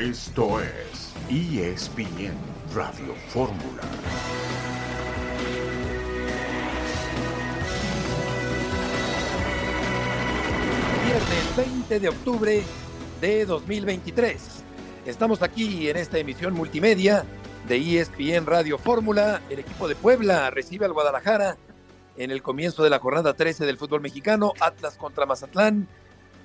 Esto es ESPN Radio Fórmula. Viernes 20 de octubre de 2023. Estamos aquí en esta emisión multimedia de ESPN Radio Fórmula. El equipo de Puebla recibe al Guadalajara en el comienzo de la jornada 13 del fútbol mexicano. Atlas contra Mazatlán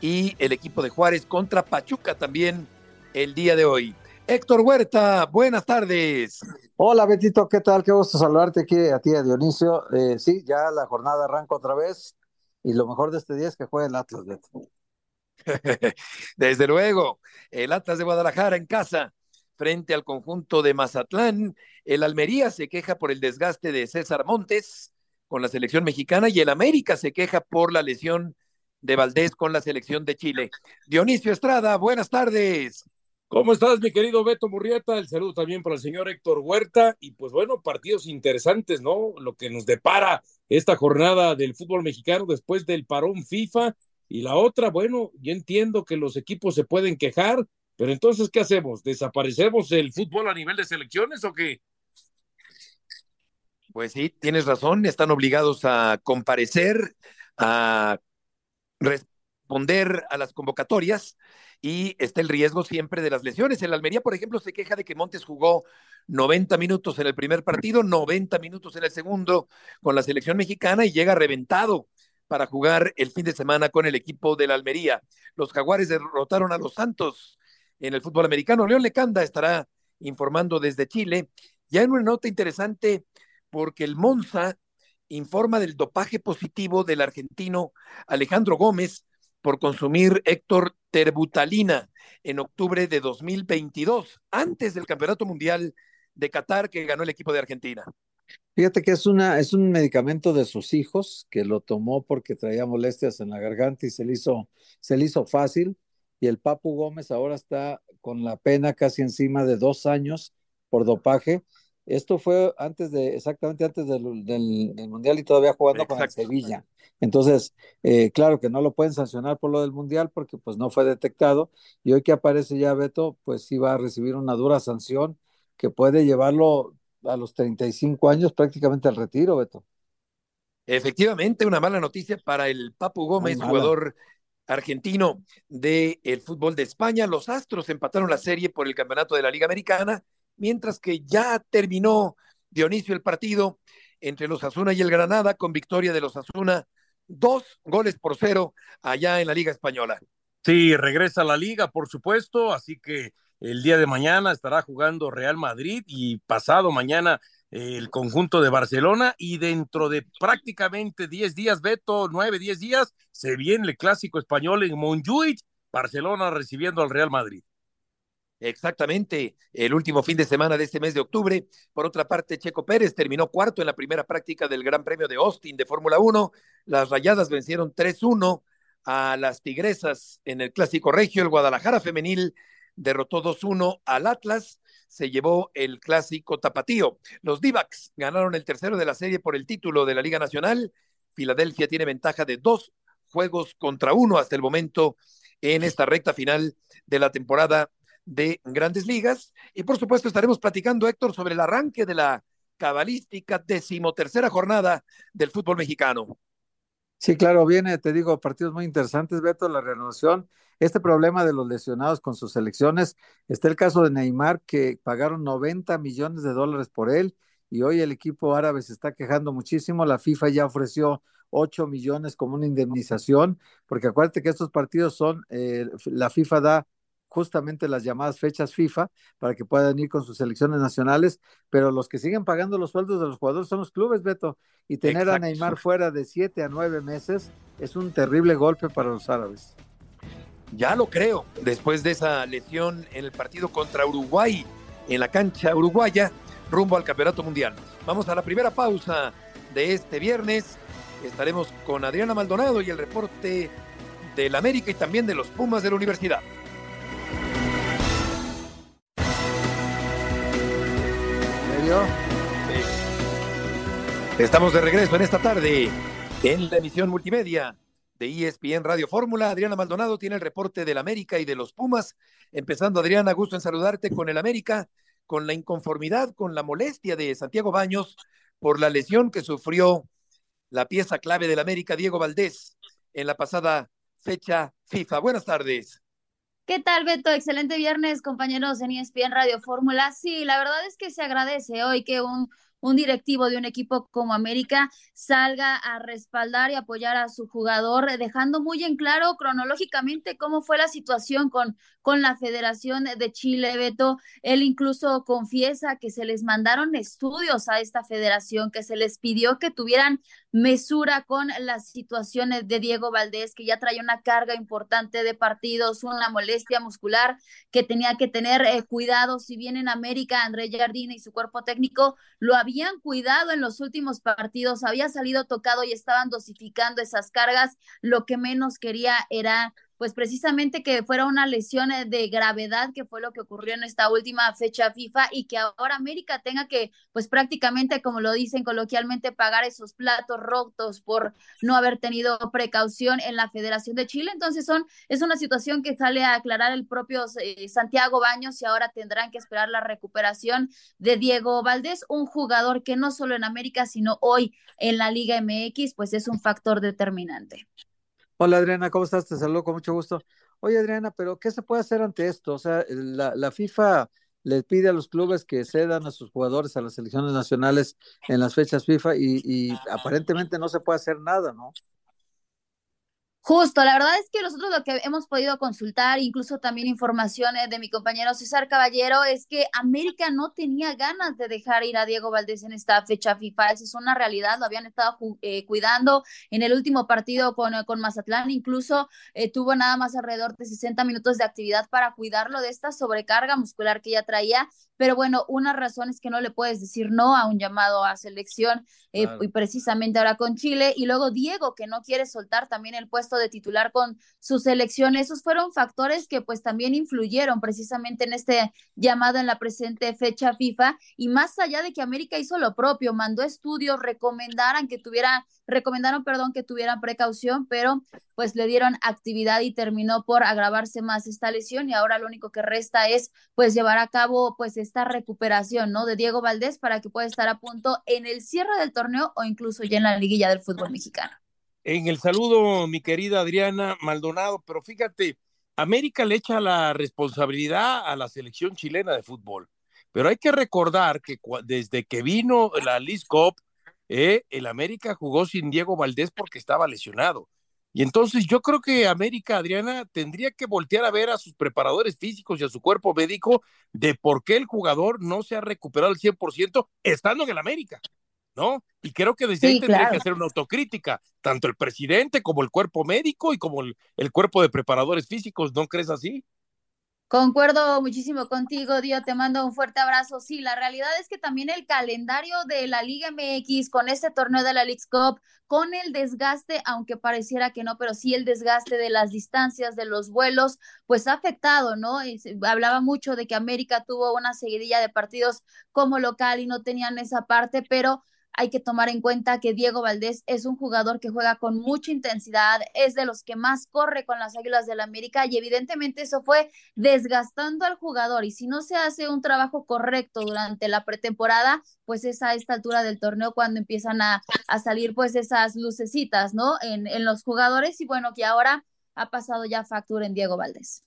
y el equipo de Juárez contra Pachuca también el día de hoy. Héctor Huerta, buenas tardes. Hola Betito, ¿qué tal? Qué gusto saludarte aquí a ti, a Dionisio. Eh, sí, ya la jornada arranca otra vez y lo mejor de este día es que juegue el Atlas, Beto. Desde luego, el Atlas de Guadalajara en casa frente al conjunto de Mazatlán. El Almería se queja por el desgaste de César Montes con la selección mexicana y el América se queja por la lesión de Valdés con la selección de Chile. Dionisio Estrada, buenas tardes. ¿Cómo estás, mi querido Beto Murrieta? El saludo también para el señor Héctor Huerta. Y pues bueno, partidos interesantes, ¿no? Lo que nos depara esta jornada del fútbol mexicano después del parón FIFA. Y la otra, bueno, yo entiendo que los equipos se pueden quejar, pero entonces, ¿qué hacemos? ¿Desaparecemos el fútbol a nivel de selecciones o qué? Pues sí, tienes razón, están obligados a comparecer, a responder a las convocatorias y está el riesgo siempre de las lesiones. El Almería, por ejemplo, se queja de que Montes jugó 90 minutos en el primer partido, 90 minutos en el segundo con la selección mexicana y llega reventado para jugar el fin de semana con el equipo de la Almería. Los Jaguares derrotaron a los Santos en el fútbol americano. León Lecanda estará informando desde Chile. Ya en una nota interesante, porque el Monza informa del dopaje positivo del argentino Alejandro Gómez por consumir Héctor terbutalina en octubre de 2022, antes del Campeonato Mundial de Qatar que ganó el equipo de Argentina. Fíjate que es, una, es un medicamento de sus hijos que lo tomó porque traía molestias en la garganta y se le hizo, se le hizo fácil. Y el Papu Gómez ahora está con la pena casi encima de dos años por dopaje esto fue antes de, exactamente antes del, Mundial y todavía jugando con el Sevilla. Entonces, eh, claro que no lo pueden sancionar por lo del Mundial porque pues no fue detectado. Y hoy que aparece ya Beto, pues sí va a recibir una dura sanción que puede llevarlo a los 35 años prácticamente al retiro, Beto. Efectivamente, una mala noticia para el Papu Gómez, jugador argentino del fútbol de España. Los Astros empataron la serie por el campeonato de la Liga Americana mientras que ya terminó Dionisio el partido entre los Asuna y el Granada con victoria de los Asuna, dos goles por cero allá en la Liga Española. Sí, regresa a la liga, por supuesto, así que el día de mañana estará jugando Real Madrid y pasado mañana el conjunto de Barcelona y dentro de prácticamente 10 días, Beto, 9, 10 días, se viene el clásico español en Montjuic, Barcelona recibiendo al Real Madrid. Exactamente, el último fin de semana de este mes de octubre. Por otra parte, Checo Pérez terminó cuarto en la primera práctica del Gran Premio de Austin de Fórmula 1. Las Rayadas vencieron 3-1 a las Tigresas en el Clásico Regio. El Guadalajara femenil derrotó 2-1 al Atlas. Se llevó el Clásico Tapatío. Los Divacs ganaron el tercero de la serie por el título de la Liga Nacional. Filadelfia tiene ventaja de dos juegos contra uno hasta el momento en esta recta final de la temporada de grandes ligas. Y por supuesto estaremos platicando, Héctor, sobre el arranque de la cabalística decimotercera jornada del fútbol mexicano. Sí, claro, viene, te digo, partidos muy interesantes, Beto, la renovación, este problema de los lesionados con sus selecciones, está el caso de Neymar, que pagaron 90 millones de dólares por él, y hoy el equipo árabe se está quejando muchísimo, la FIFA ya ofreció 8 millones como una indemnización, porque acuérdate que estos partidos son, eh, la FIFA da justamente las llamadas fechas FIFA para que puedan ir con sus selecciones nacionales, pero los que siguen pagando los sueldos de los jugadores son los clubes, Beto, y tener a Neymar fuera de siete a nueve meses es un terrible golpe para los árabes. Ya lo creo, después de esa lesión en el partido contra Uruguay en la cancha uruguaya, rumbo al Campeonato Mundial. Vamos a la primera pausa de este viernes. Estaremos con Adriana Maldonado y el reporte del América y también de los Pumas de la Universidad. Estamos de regreso en esta tarde en la emisión multimedia de ESPN Radio Fórmula. Adriana Maldonado tiene el reporte del América y de los Pumas. Empezando, Adriana, gusto en saludarte con el América, con la inconformidad, con la molestia de Santiago Baños por la lesión que sufrió la pieza clave del América, Diego Valdés, en la pasada fecha FIFA. Buenas tardes. ¿Qué tal, Beto? Excelente viernes, compañeros en ESPN Radio Fórmula. Sí, la verdad es que se agradece hoy que un un directivo de un equipo como América salga a respaldar y apoyar a su jugador, dejando muy en claro cronológicamente cómo fue la situación con, con la Federación de Chile, Beto. Él incluso confiesa que se les mandaron estudios a esta federación, que se les pidió que tuvieran mesura con las situaciones de Diego Valdés, que ya traía una carga importante de partidos, una molestia muscular, que tenía que tener eh, cuidado. Si bien en América, André Jardine y su cuerpo técnico lo había habían cuidado en los últimos partidos, había salido tocado y estaban dosificando esas cargas, lo que menos quería era pues precisamente que fuera una lesión eh, de gravedad, que fue lo que ocurrió en esta última fecha FIFA y que ahora América tenga que, pues prácticamente, como lo dicen coloquialmente, pagar esos platos rotos por no haber tenido precaución en la Federación de Chile. Entonces son, es una situación que sale a aclarar el propio eh, Santiago Baños y ahora tendrán que esperar la recuperación de Diego Valdés, un jugador que no solo en América, sino hoy en la Liga MX, pues es un factor determinante. Hola Adriana, ¿cómo estás? Te saludo con mucho gusto. Oye Adriana, pero ¿qué se puede hacer ante esto? O sea, la, FIFA le pide a los clubes que cedan a sus jugadores a las selecciones nacionales en las fechas FIFA y, y aparentemente no se puede hacer nada, ¿no? Justo, la verdad es que nosotros lo que hemos podido consultar, incluso también informaciones de mi compañero César Caballero, es que América no tenía ganas de dejar ir a Diego Valdés en esta fecha FIFA. Esa es una realidad, lo habían estado eh, cuidando en el último partido con, con Mazatlán, incluso eh, tuvo nada más alrededor de 60 minutos de actividad para cuidarlo de esta sobrecarga muscular que ya traía. Pero bueno, una razón es que no le puedes decir no a un llamado a selección, eh, y precisamente ahora con Chile. Y luego Diego, que no quiere soltar también el puesto de titular con su selección. Esos fueron factores que pues también influyeron precisamente en este llamado en la presente fecha FIFA y más allá de que América hizo lo propio, mandó estudios, recomendaran que tuviera, recomendaron, perdón, que tuvieran precaución, pero pues le dieron actividad y terminó por agravarse más esta lesión y ahora lo único que resta es pues llevar a cabo pues esta recuperación, ¿no? De Diego Valdés para que pueda estar a punto en el cierre del torneo o incluso ya en la liguilla del fútbol mexicano en el saludo, mi querida Adriana Maldonado, pero fíjate, América le echa la responsabilidad a la selección chilena de fútbol, pero hay que recordar que desde que vino la Liz Cup, eh, el América jugó sin Diego Valdés porque estaba lesionado. Y entonces yo creo que América, Adriana, tendría que voltear a ver a sus preparadores físicos y a su cuerpo médico de por qué el jugador no se ha recuperado al 100% estando en el América. ¿no? Y creo que desde ahí tendría que hacer una autocrítica, tanto el presidente como el cuerpo médico y como el, cuerpo de preparadores físicos, ¿no crees así? Concuerdo muchísimo contigo, Dio, te mando un fuerte abrazo. Sí, la realidad es que también el calendario de la Liga MX con este torneo de la League Cup, con el desgaste, aunque pareciera que no, pero sí el desgaste de las distancias, de los vuelos, pues ha afectado, ¿no? hablaba mucho de que América tuvo una seguidilla de partidos como local y no tenían esa parte, pero hay que tomar en cuenta que Diego Valdés es un jugador que juega con mucha intensidad, es de los que más corre con las Águilas del la América y evidentemente eso fue desgastando al jugador y si no se hace un trabajo correcto durante la pretemporada, pues es a esta altura del torneo cuando empiezan a, salir pues esas lucecitas, ¿no? En, en los jugadores y bueno, que ahora ha pasado ya factura en Diego Valdés.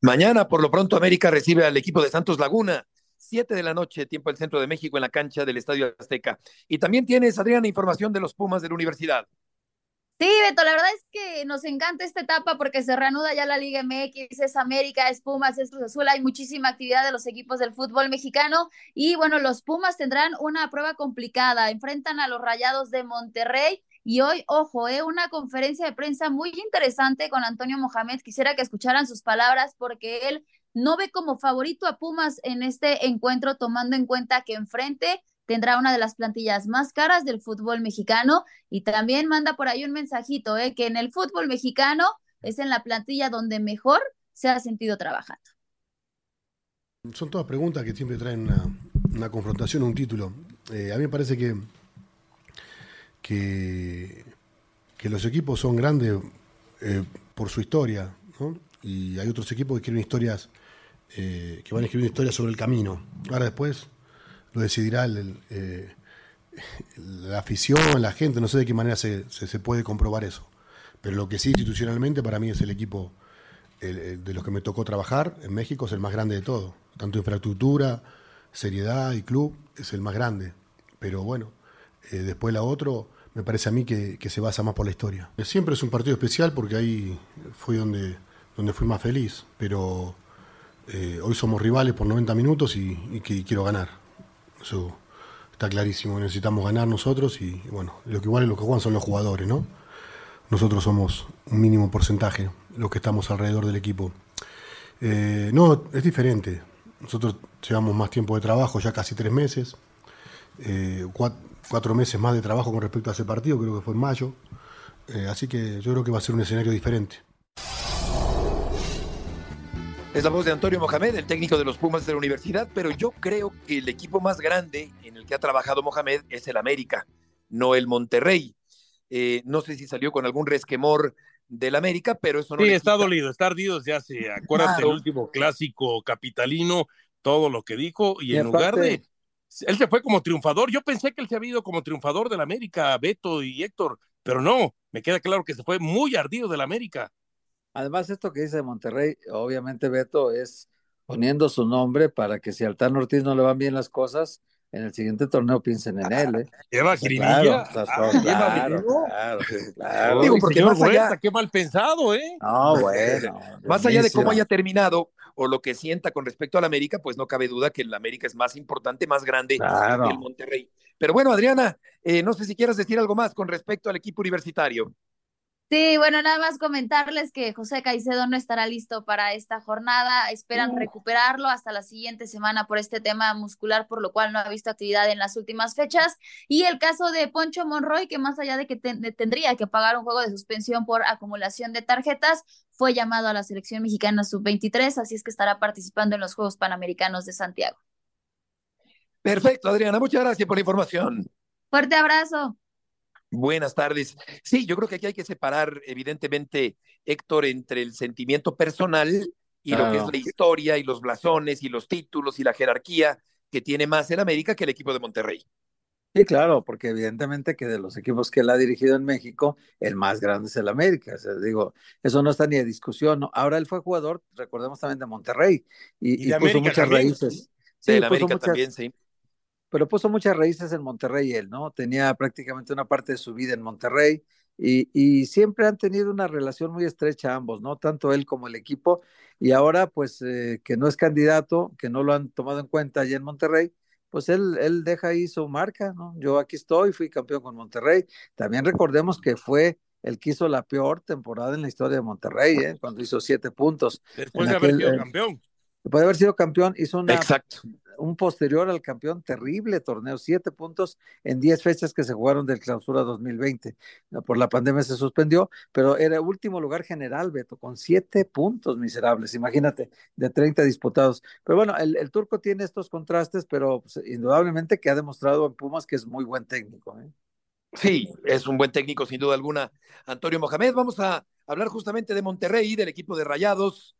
Mañana, por lo pronto, América recibe al equipo de Santos Laguna 7 de la noche, tiempo del centro de México, en la cancha del Estadio Azteca. Y también tienes, Adriana, información de los Pumas de la universidad. Sí, Beto, la verdad es que nos encanta esta etapa porque se reanuda ya la Liga MX, es América, es Pumas, es Cruz Azul, hay muchísima actividad de los equipos del fútbol mexicano y bueno, los Pumas tendrán una prueba complicada, enfrentan a los Rayados de Monterrey y hoy, ojo, eh, una conferencia de prensa muy interesante con Antonio Mohamed, quisiera que escucharan sus palabras porque él no ve como favorito a Pumas en este encuentro, tomando en cuenta que enfrente tendrá una de las plantillas más caras del fútbol mexicano y también manda por ahí un mensajito, ¿eh? que en el fútbol mexicano es en la plantilla donde mejor se ha sentido trabajando. Son todas preguntas que siempre traen una, confrontación, un título. Eh, a mí me parece que, que, los equipos son grandes eh, por su historia. Y hay otros equipos que escriben historias, eh, que van a escribir historias sobre el camino. Ahora después lo decidirá eh, la afición, la gente, no sé de qué manera se, puede comprobar eso. Pero lo que sí institucionalmente para mí es el equipo de los que me tocó trabajar en México, es el más grande de todo. Tanto infraestructura, seriedad y club, es el más grande. Pero bueno, eh, después la otro me parece a mí que, que, se basa más por la historia. Siempre es un partido especial porque ahí fue donde, donde fui más feliz, pero eh, hoy somos rivales por 90 minutos y, quiero ganar. Eso está clarísimo, necesitamos ganar nosotros y, bueno, lo que igual lo que juegan son los jugadores, ¿no? Nosotros somos un mínimo porcentaje los que estamos alrededor del equipo. Eh, no, es diferente. Nosotros llevamos más tiempo de trabajo, ya casi tres meses, eh, cuatro, meses más de trabajo con respecto a ese partido, creo que fue en mayo. Así que yo creo que va a ser un escenario diferente. Es la voz de Antonio Mohamed, el técnico de los Pumas de la universidad, pero yo creo que el equipo más grande en el que ha trabajado Mohamed es el América, no el Monterrey. Eh, no sé si salió con algún resquemor del América, pero eso no. Sí, está dolido, está ardido desde hace, acuérdate, el último clásico capitalino, todo lo que dijo, y, en lugar de. Él se fue como triunfador. Yo pensé que él se había ido como triunfador del América, Beto y Héctor, pero no, me queda claro que se fue muy ardido del América. Además, esto que dice Monterrey, obviamente Beto es poniendo su nombre para que si al Tan Ortiz no le van bien las cosas, en el siguiente torneo piensen en él. ¿eh? Lleva Claro, claro, claro, Digo, porque más allá... qué mal pensado, ¿eh? No, bueno. más allá de cómo haya terminado o lo que sienta con respecto al América, pues no cabe duda que el América es más importante, más grande que el Monterrey. Pero bueno, Adriana, eh, no sé si quieras decir algo más con respecto al equipo universitario. Sí, bueno, nada más comentarles que José Caicedo no estará listo para esta jornada. Esperan recuperarlo hasta la siguiente semana por este tema muscular, por lo cual no ha visto actividad en las últimas fechas. Y el caso de Poncho Monroy, que más allá de que tendría que pagar un juego de suspensión por acumulación de tarjetas, fue llamado a la selección mexicana sub-23, así es que estará participando en los Juegos Panamericanos de Santiago. Perfecto, Adriana, muchas gracias por la información. Fuerte abrazo. Buenas tardes. Sí, yo creo que aquí hay que separar, evidentemente, Héctor, entre el sentimiento personal y lo que es la historia y los blasones y los títulos y la jerarquía que tiene más el América que el equipo de Monterrey. Sí, claro, porque evidentemente que de los equipos que él ha dirigido en México, el más grande es el América. O sea, digo, eso no está ni a discusión. ¿no? Ahora él fue jugador, recordemos también de Monterrey, y, puso muchas raíces. Sí, el América también, sí pero puso muchas raíces en Monterrey él, ¿no? Tenía prácticamente una parte de su vida en Monterrey y, y, siempre han tenido una relación muy estrecha ambos, ¿no? Tanto él como el equipo. Y ahora, pues, eh, que no es candidato, que no lo han tomado en cuenta allá en Monterrey, pues él, él deja ahí su marca, ¿no? Yo aquí estoy, fui campeón con Monterrey. También recordemos que fue el que hizo la peor temporada en la historia de Monterrey, ¿eh? Cuando hizo siete puntos. Después de haber sido campeón. Después de haber sido campeón, hizo una, Exacto un posterior al campeón, terrible torneo, siete puntos en diez fechas que se jugaron del clausura 2020. Por la pandemia se suspendió, pero era último lugar general, Beto, con siete puntos miserables, imagínate, de 30 disputados. Pero bueno, el, turco tiene estos contrastes, pero pues, indudablemente que ha demostrado en Pumas que es muy buen técnico. ¿eh? Sí, es un buen técnico, sin duda alguna. Antonio Mohamed, vamos a hablar justamente de Monterrey, del equipo de Rayados,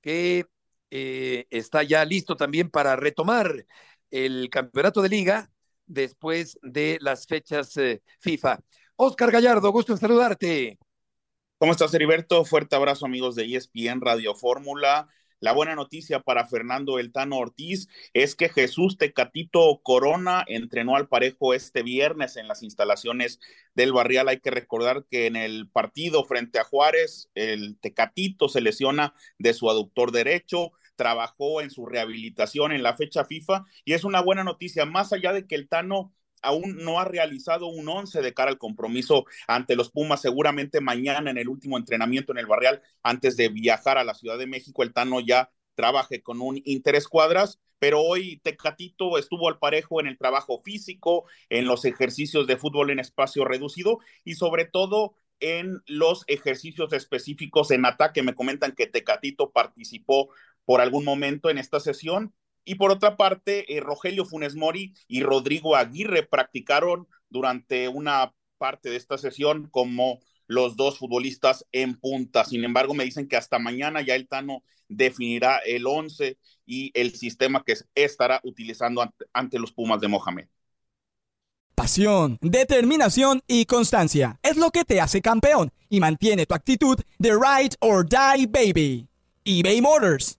que eh, está ya listo también para retomar el campeonato de liga después de las fechas eh, FIFA. Oscar Gallardo, gusto en saludarte. ¿Cómo estás, Heriberto? Fuerte abrazo, amigos de ESPN Radio Fórmula. La buena noticia para Fernando Eltano Ortiz es que Jesús Tecatito Corona entrenó al parejo este viernes en las instalaciones del Barrial. Hay que recordar que en el partido frente a Juárez, el Tecatito se lesiona de su aductor derecho, trabajó en su rehabilitación en la fecha FIFA y es una buena noticia, más allá de que el Tano aún no ha realizado un once de cara al compromiso ante los Pumas. Seguramente mañana en el último entrenamiento en el Barrial, antes de viajar a la Ciudad de México, el Tano ya trabaje con un interescuadras, pero hoy Tecatito estuvo al parejo en el trabajo físico, en los ejercicios de fútbol en espacio reducido y sobre todo en los ejercicios específicos en ataque. Me comentan que Tecatito participó por algún momento en esta sesión y por otra parte, eh, Rogelio Funes Mori y Rodrigo Aguirre practicaron durante una parte de esta sesión como los dos futbolistas en punta. Sin embargo, me dicen que hasta mañana ya el Tano definirá el 11 y el sistema que estará utilizando ante, ante los Pumas de Mohamed. Pasión, determinación y constancia es lo que te hace campeón y mantiene tu actitud de ride or die baby. eBay Motors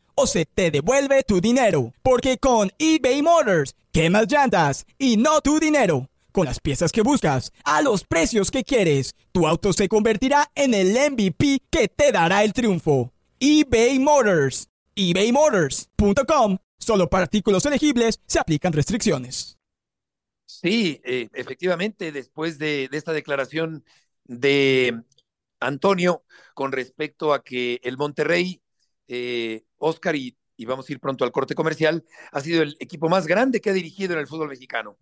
o se te devuelve tu dinero. Porque con eBay Motors, quemas llantas y no tu dinero. Con las piezas que buscas, a los precios que quieres, tu auto se convertirá en el MVP que te dará el triunfo. eBay Motors. ebaymotors.com Solo para artículos elegibles se aplican restricciones. Sí, eh, efectivamente, después de, de, esta declaración de Antonio con respecto a que el Monterrey, eh, Oscar, y, y vamos a ir pronto al corte comercial, ha sido el equipo más grande que ha dirigido en el fútbol mexicano.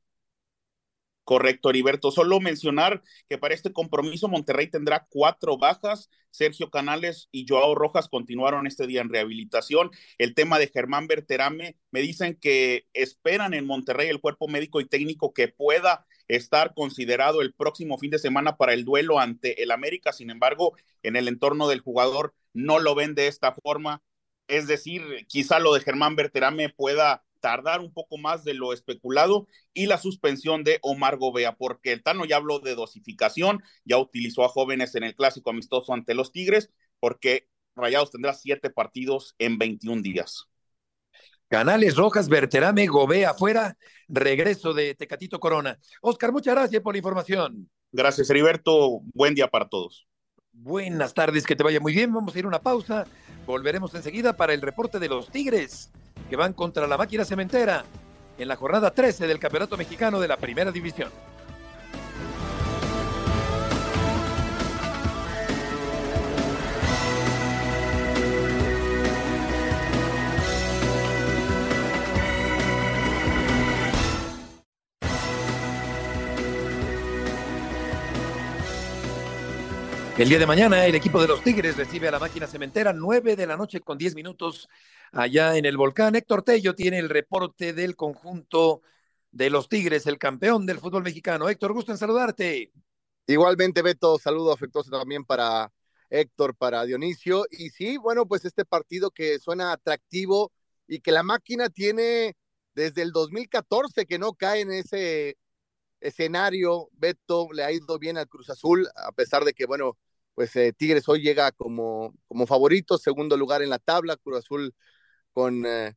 Correcto, Heriberto. Solo mencionar que para este compromiso Monterrey tendrá cuatro bajas. Sergio Canales y Joao Rojas continuaron este día en rehabilitación. El tema de Germán Berterame, me dicen que esperan en Monterrey el cuerpo médico y técnico que pueda estar considerado el próximo fin de semana para el duelo ante el América. Sin embargo, en el entorno del jugador no lo ven de esta forma. Es decir, quizá lo de Germán Berterame pueda tardar un poco más de lo especulado y la suspensión de Omar Gobea, porque el Tano ya habló de dosificación, ya utilizó a jóvenes en el clásico amistoso ante los Tigres, porque Rayados tendrá siete partidos en 21 días. Canales Rojas, Berterame, Gobea afuera, regreso de Tecatito Corona. Oscar, muchas gracias por la información. Gracias, Heriberto. Buen día para todos. Buenas tardes, que te vaya muy bien. Vamos a ir a una pausa. Volveremos enseguida para el reporte de los Tigres que van contra la máquina cementera en la jornada 13 del Campeonato Mexicano de la Primera División. El día de mañana el equipo de los Tigres recibe a la máquina cementera, 9 de la noche con 10 minutos allá en el volcán. Héctor Tello tiene el reporte del conjunto de los Tigres, el campeón del fútbol mexicano. Héctor, gusto en saludarte. Igualmente, Beto, saludo afectuoso también para Héctor, para Dionisio. Y sí, bueno, pues este partido que suena atractivo y que la máquina tiene desde el 2014 que no cae en ese escenario. Beto le ha ido bien al Cruz Azul, a pesar de que, bueno, pues eh, Tigres hoy llega como, como favorito, segundo lugar en la tabla, Cruz Azul con eh,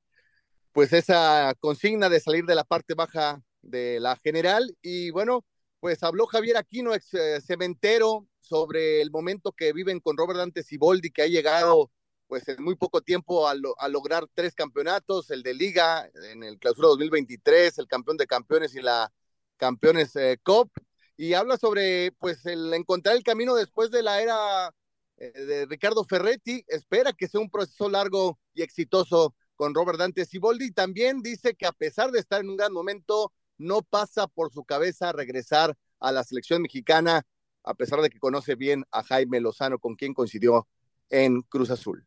pues esa consigna de salir de la parte baja de la general. Y bueno, pues habló Javier Aquino, ex eh, cementero, sobre el momento que viven con Robert Dante Siboldi, que ha llegado pues en muy poco tiempo a, lo, a, lograr tres campeonatos, el de liga en el clausura 2023, el campeón de campeones y la campeones Cup y habla sobre pues el encontrar el camino después de la era eh, de Ricardo Ferretti, espera que sea un proceso largo y exitoso con Robert Dante Siboldi, también dice que a pesar de estar en un gran momento, no pasa por su cabeza regresar a la selección mexicana, a pesar de que conoce bien a Jaime Lozano, con quien coincidió en Cruz Azul.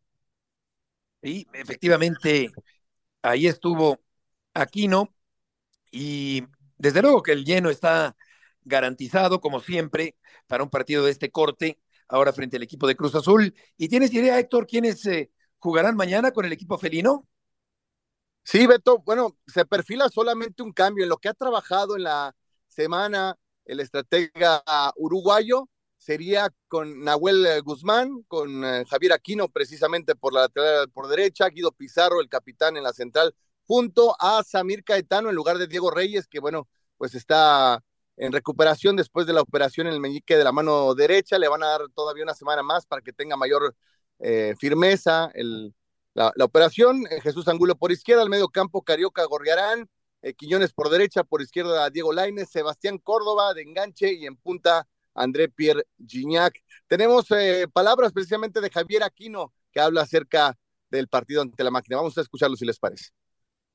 Y efectivamente, ahí estuvo Aquino, y desde luego que el lleno está garantizado, como siempre, para un partido de este corte, ahora frente al equipo de Cruz Azul. ¿Y tienes idea, Héctor, quiénes eh, jugarán mañana con el equipo felino? Sí, Beto, bueno, se perfila solamente un cambio en lo que ha trabajado en la semana el estratega uruguayo sería con Nahuel Guzmán, con eh, Javier Aquino precisamente por la lateral por derecha, Guido Pizarro, el capitán en la central, junto a Samir Caetano en lugar de Diego Reyes, que bueno, pues está en recuperación después de la operación en el meñique de la mano derecha. Le van a dar todavía una semana más para que tenga mayor eh, firmeza el, la, operación. Eh, Jesús Angulo por izquierda, al medio campo Carioca Gorriarán, eh, Quiñones por derecha, por izquierda Diego Laines, Sebastián Córdoba de enganche y en punta André Pierre Gignac. Tenemos eh, palabras precisamente de Javier Aquino que habla acerca del partido ante la máquina. Vamos a escucharlo si les parece.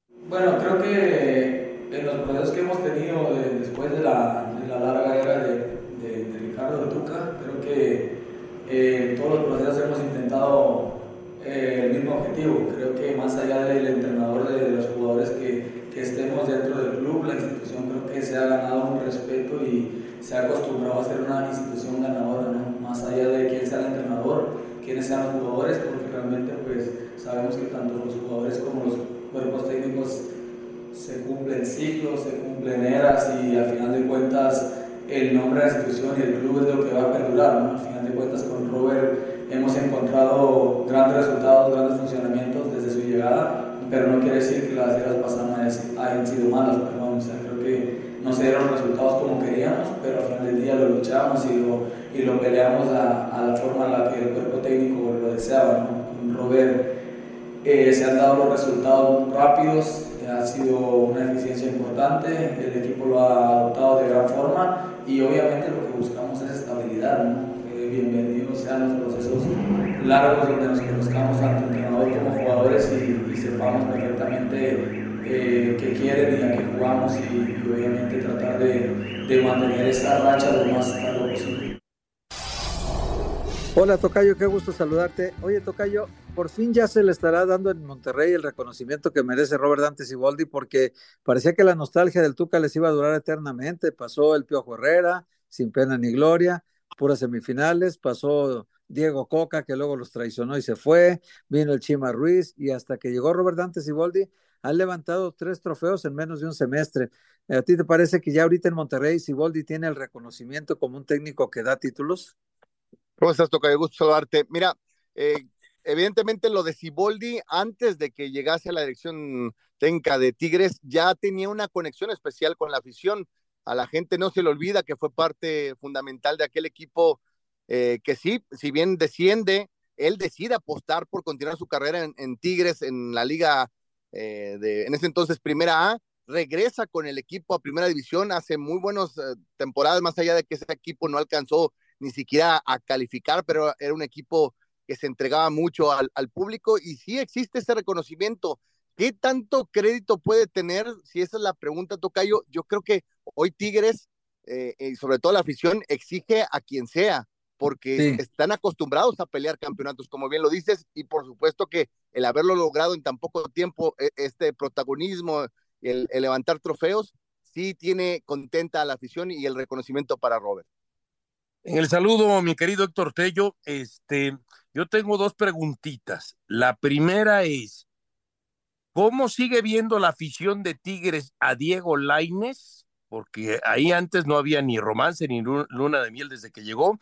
Bueno, creo que en los procesos que hemos tenido después de la, de la, larga era de, de, Ricardo de Tuca, creo que eh, en todos los procesos hemos intentado eh, el mismo objetivo. Creo que más allá del entrenador, de, los jugadores que, que, estemos dentro del club, la institución creo que se ha ganado un respeto y se ha acostumbrado a ser una institución ganadora, más allá de quién sea el entrenador, quiénes sean los jugadores, porque realmente pues sabemos que tanto los jugadores como los cuerpos técnicos se cumplen ciclos, se cumplen eras y al final de cuentas el nombre de la institución y el club es lo que va a perdurar. ¿no? Al final de cuentas con Robert hemos encontrado grandes resultados, grandes funcionamientos desde su llegada, pero no quiere decir que las eras pasadas hayan sido malas, perdón. O sea, creo que no se dieron resultados como queríamos, pero al final del día lo luchamos y lo, y lo peleamos a, a la forma en la que el cuerpo técnico lo deseaba. Con Robert eh, se han dado los resultados rápidos, ha sido una eficiencia importante, el equipo lo ha adoptado de gran forma y obviamente lo que buscamos es estabilidad. ¿no? bienvenidos sean los procesos largos donde nos conozcamos tanto entrenador como jugadores y, y sepamos perfectamente eh, que quieren y a que jugamos y, obviamente tratar de, de, mantener esa racha lo más largo posible. Hola Tocayo, qué gusto saludarte. Oye Tocayo, por fin ya se le estará dando en Monterrey el reconocimiento que merece Robert Dante Siboldi porque parecía que la nostalgia del Tuca les iba a durar eternamente. Pasó el Piojo Herrera, sin pena ni gloria, puras semifinales, pasó Diego Coca, que luego los traicionó y se fue, vino el Chima Ruiz, y hasta que llegó Robert Dante Siboldi, han levantado tres trofeos en menos de un semestre. ¿A ti te parece que ya ahorita en Monterrey Siboldi tiene el reconocimiento como un técnico que da títulos? ¿Cómo estás, Toca? Gusto saludarte. Mira, eh, evidentemente lo de Siboldi, antes de que llegase a la dirección técnica de Tigres, ya tenía una conexión especial con la afición. A la gente no se le olvida que fue parte fundamental de aquel equipo eh, que sí, si bien desciende, él decide apostar por continuar su carrera en, en Tigres, en la Liga eh, de, en ese entonces Primera A, regresa con el equipo a Primera División, hace muy buenas eh, temporadas, más allá de que ese equipo no alcanzó ni siquiera a calificar, pero era un equipo que se entregaba mucho al, público y sí existe ese reconocimiento. ¿Qué tanto crédito puede tener? Si esa es la pregunta, Tocayo, yo creo que hoy Tigres, eh, y sobre todo la afición, exige a quien sea, porque están acostumbrados a pelear campeonatos, como bien lo dices, y por supuesto que el haberlo logrado en tan poco tiempo, e, este protagonismo, el, levantar trofeos, sí tiene contenta a la afición y el reconocimiento para Robert. En el saludo, mi querido Héctor Tello, este, yo tengo dos preguntitas. La primera es, ¿cómo sigue viendo la afición de Tigres a Diego Laines? Porque ahí antes no había ni romance ni luna de miel desde que llegó.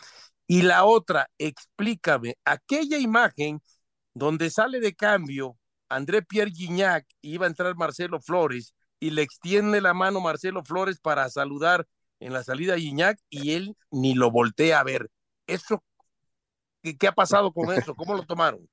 Y la otra, explícame, aquella imagen donde sale de cambio André Pierre Gignac y iba a entrar Marcelo Flores y le extiende la mano Marcelo Flores para saludar en la salida a Gignac y él ni lo voltea a ver. Eso, ¿qué, ha pasado con eso? ¿Cómo lo tomaron?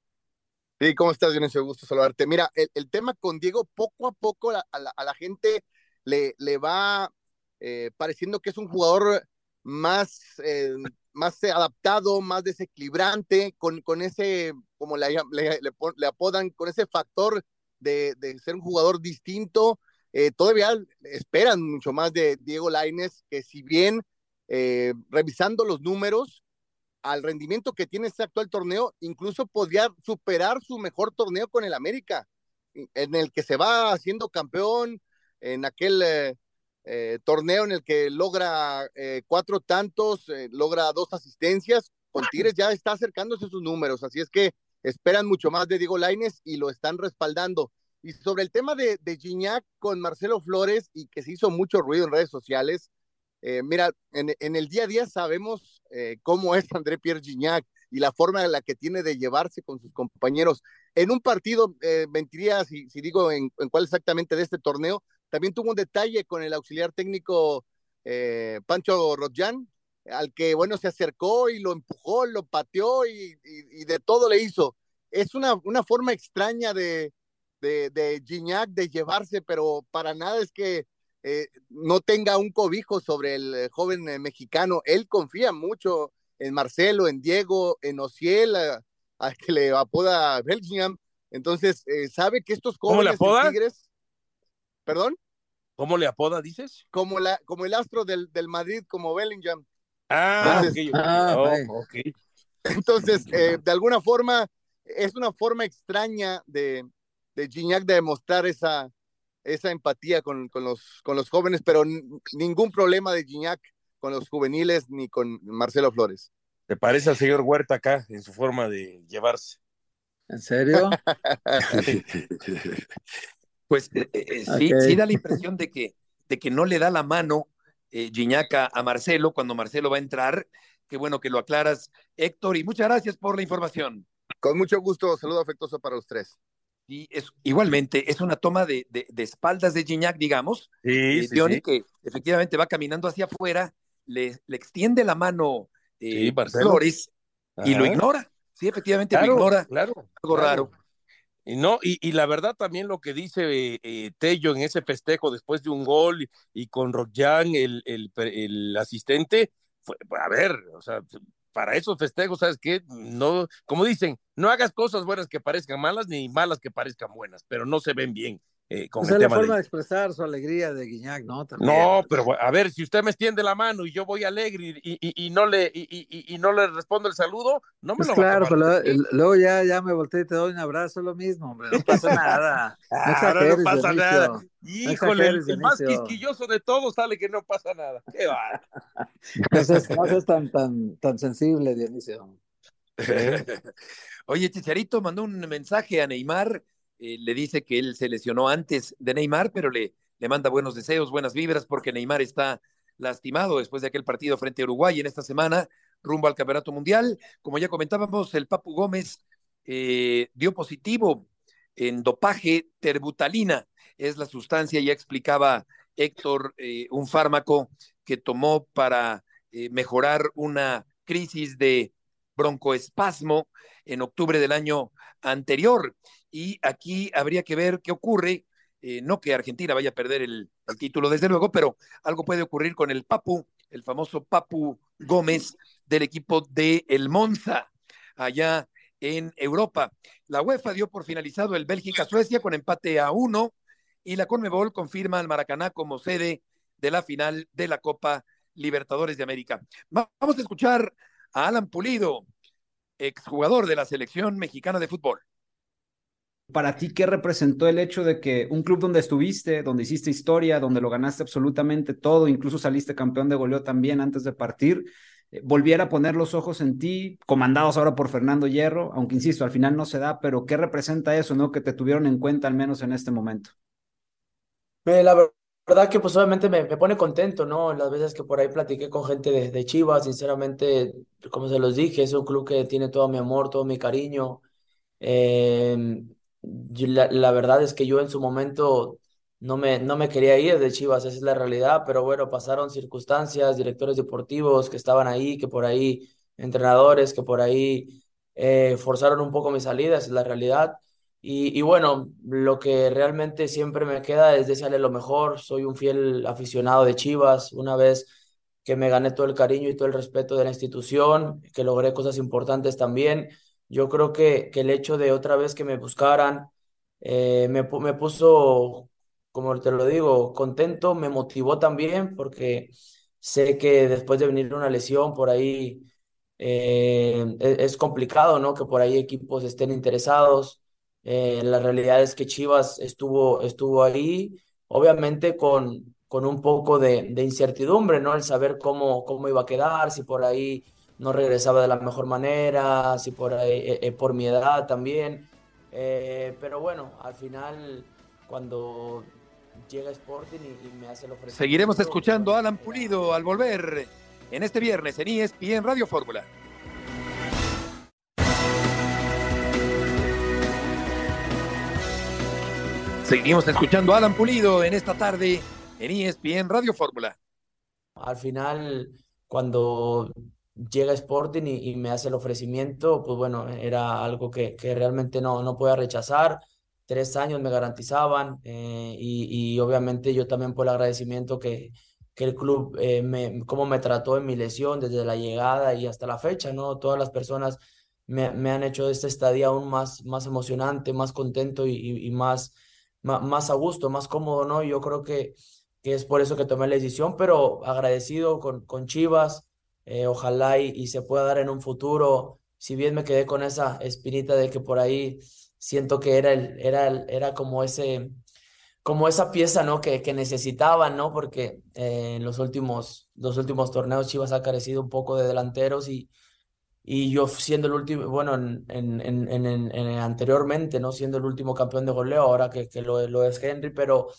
Sí, ¿cómo estás, Dionisio? Gusto saludarte. Mira, el, tema con Diego, poco a poco a, la, gente le, le va eh, pareciendo que es un jugador más eh, más adaptado, más desequilibrante, con, con ese, como le, le, apodan, con ese factor de, de ser un jugador distinto. Eh, todavía esperan mucho más de Diego Laines, que si bien eh, revisando los números, al rendimiento que tiene este actual torneo, incluso podría superar su mejor torneo con el América, en el que se va haciendo campeón, en aquel eh, eh, torneo en el que logra eh, cuatro tantos, logra dos asistencias, con Tigres ya está acercándose sus números, así es que esperan mucho más de Diego Laines y lo están respaldando. Y sobre el tema de, de Gignac con Marcelo Flores y que se hizo mucho ruido en redes sociales, mira, en, el día a día sabemos cómo es André Pierre Gignac y la forma en la que tiene de llevarse con sus compañeros. En un partido, mentiría si, digo en, en cuál exactamente de este torneo, también tuvo un detalle con el auxiliar técnico eh, Pancho Rodjan, al que, bueno, se acercó y lo empujó, lo pateó y, de todo le hizo. Es una, una forma extraña de, de, de Gignac de llevarse, pero para nada es que eh, no tenga un cobijo sobre el eh, joven eh, mexicano. Él confía mucho en Marcelo, en Diego, en Ociel, a, que le apoda Bellingham. Entonces, sabe que estos jóvenes ¿Cómo le apoda? Tigres, ¿Perdón? ¿Cómo le apoda, dices? Como, la, como el astro del, del Madrid, como Bellingham. Ah, Entonces, ah, oh, okay. Entonces, de alguna forma, es una forma extraña de, de Gignac de demostrar esa, esa empatía con, con, los, con los jóvenes, pero ningún problema de Gignac con los juveniles ni con Marcelo Flores. ¿Te parece al señor Huerta acá en su forma de llevarse? ¿En serio? pues eh, eh, sí, sí da la impresión de que, de que no le da la mano eh, Gignac a Marcelo cuando Marcelo va a entrar. Qué bueno que lo aclaras, Héctor, y muchas gracias por la información. Con mucho gusto, saludo afectuoso para los tres. Y es, igualmente, es una toma de, de, espaldas de Gignac, digamos. Sí, eh, que efectivamente va caminando hacia afuera, le, le extiende la mano eh, Flores y lo ignora. Sí, efectivamente lo ignora. Claro. Algo raro. Y no, y, y, la verdad también lo que dice eh, Tello en ese festejo después de un gol y, con Rockjan, el, el, el, asistente, fue, a ver, o sea, para esos festejos, ¿sabes qué? No, como dicen, no hagas cosas buenas que parezcan malas ni malas que parezcan buenas, pero no se ven bien. Eh, con la forma de... expresar su alegría de Guiñac, ¿no? No, pero a ver, si usted me extiende la mano y yo voy alegre y, y, y no, le, y, no le respondo el saludo, no me pues lo claro, va a tomar. Pero luego ya, ya me volteé y te doy un abrazo, lo mismo, hombre, no pasa nada. No, no pasa nada. Híjole, el, más quisquilloso de todos sale que no pasa nada. Qué va. no seas, tan, tan, tan sensible, Dionisio. Oye, Chicharito mandó un mensaje a Neymar eh, le dice que él se lesionó antes de Neymar, pero le, le manda buenos deseos, buenas vibras, porque Neymar está lastimado después de aquel partido frente a Uruguay en esta semana, rumbo al Campeonato Mundial. Como ya comentábamos, el Papu Gómez eh, dio positivo en dopaje terbutalina, es la sustancia, ya explicaba Héctor, eh, un fármaco que tomó para mejorar una crisis de broncoespasmo en octubre del año anterior y aquí habría que ver qué ocurre. Eh, no que Argentina vaya a perder el, título, desde luego, pero algo puede ocurrir con el Papu, el famoso Papu Gómez del equipo de El Monza, allá en Europa. La UEFA dio por finalizado el Bélgica-Suecia con empate a uno y la Conmebol confirma al Maracaná como sede de la final de la Copa Libertadores de América. Vamos a escuchar a Alan Pulido, exjugador de la selección mexicana de fútbol para ti, ¿qué representó el hecho de que un club donde estuviste, donde hiciste historia, donde lo ganaste absolutamente todo, incluso saliste campeón de goleo también antes de partir, eh, volviera a poner los ojos en ti, comandados ahora por Fernando Hierro, aunque insisto, al final no se da, pero ¿qué representa eso, no? Que te tuvieron en cuenta al menos en este momento. La verdad que pues obviamente me, pone contento, ¿no? Las veces que por ahí platiqué con gente de, de Chivas, sinceramente, como se los dije, es un club que tiene todo mi amor, todo mi cariño. Eh, la, verdad es que yo en su momento no me, no me quería ir de Chivas, esa es la realidad, pero bueno, pasaron circunstancias, directores deportivos que estaban ahí, que por ahí, entrenadores que por ahí eh, forzaron un poco mi salida, esa es la realidad. Y, y, bueno, lo que realmente siempre me queda es desearle lo mejor. Soy un fiel aficionado de Chivas. Una vez que me gané todo el cariño y todo el respeto de la institución, que logré cosas importantes también, yo creo que, que el hecho de otra vez que me buscaran eh, me, me puso, como te lo digo, contento, me motivó también porque sé que después de venir una lesión por ahí eh, e, es, complicado, ¿no? Que por ahí equipos estén interesados. Eh, la realidad es que Chivas estuvo, estuvo ahí, obviamente con, con un poco de, incertidumbre, ¿no? El saber cómo, cómo iba a quedar, si por ahí no regresaba de la mejor manera, si por, ahí, eh, eh, por mi edad también. Eh, pero bueno, al final, cuando llega Sporting y, me hace el ofrecimiento... Seguiremos escuchando a Alan Pulido al volver en este viernes en ESPN Radio Fórmula. Seguimos escuchando a Alan Pulido en esta tarde en ESPN Radio Fórmula. Al final, cuando llega Sporting y, me hace el ofrecimiento, pues bueno, era algo que, que realmente no, no podía rechazar. tres años me garantizaban eh, y, obviamente yo también por el agradecimiento que, que el club, eh, me, cómo me trató en mi lesión desde la llegada y hasta la fecha, ¿no? Todas las personas me, me han hecho esta estadía aún más, más emocionante, más contento y, y, más, más, más, a gusto, más cómodo, ¿no? Yo creo que, que es por eso que tomé la decisión, pero agradecido con, con Chivas, eh, ojalá y, se pueda dar en un futuro, si bien me quedé con esa espinita de que por ahí siento que era, el, era, era como ese como esa pieza, ¿no? Que, que necesitaban, ¿no? Porque eh, en los últimos, los últimos torneos Chivas ha carecido un poco de delanteros y, y yo siendo el último, bueno, en, en, en, en, anteriormente, ¿no? Siendo el último campeón de goleo, ahora que, que lo, lo, es Henry, pero,